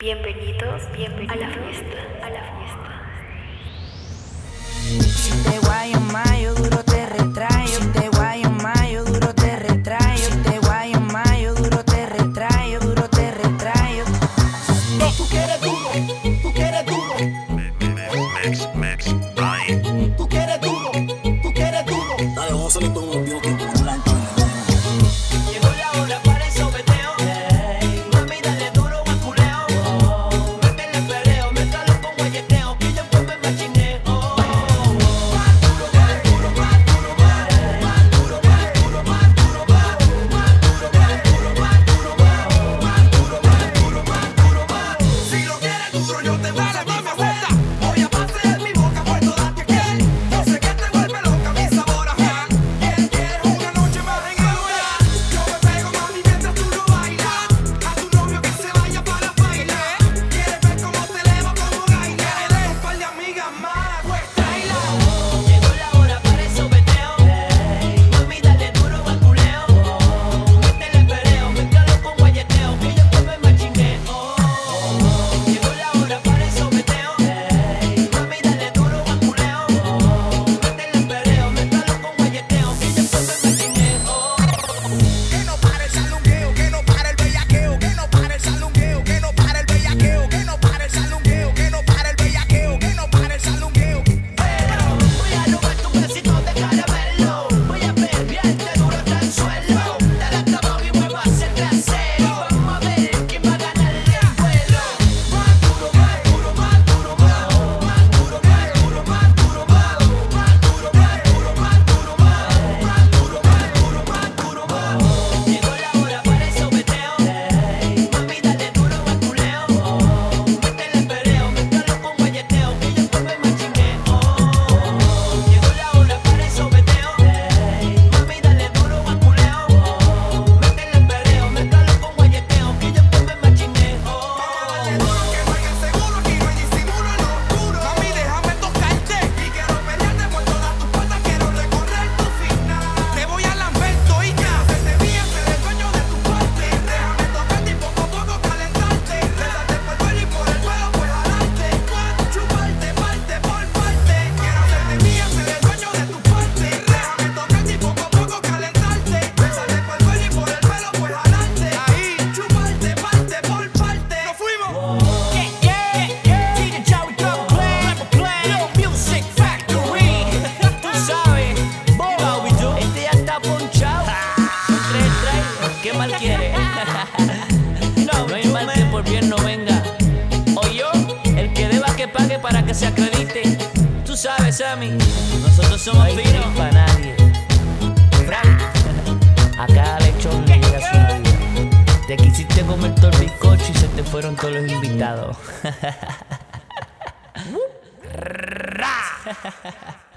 Bienvenidos, bienvenidos a la fiesta, a la fiesta. que se acredite. Tú sabes, Sammy, nosotros somos no finos. Para nadie. A cada lechón le llega su Navidad. Te quisiste comer todo el bizcocho y se te fueron todos los invitados.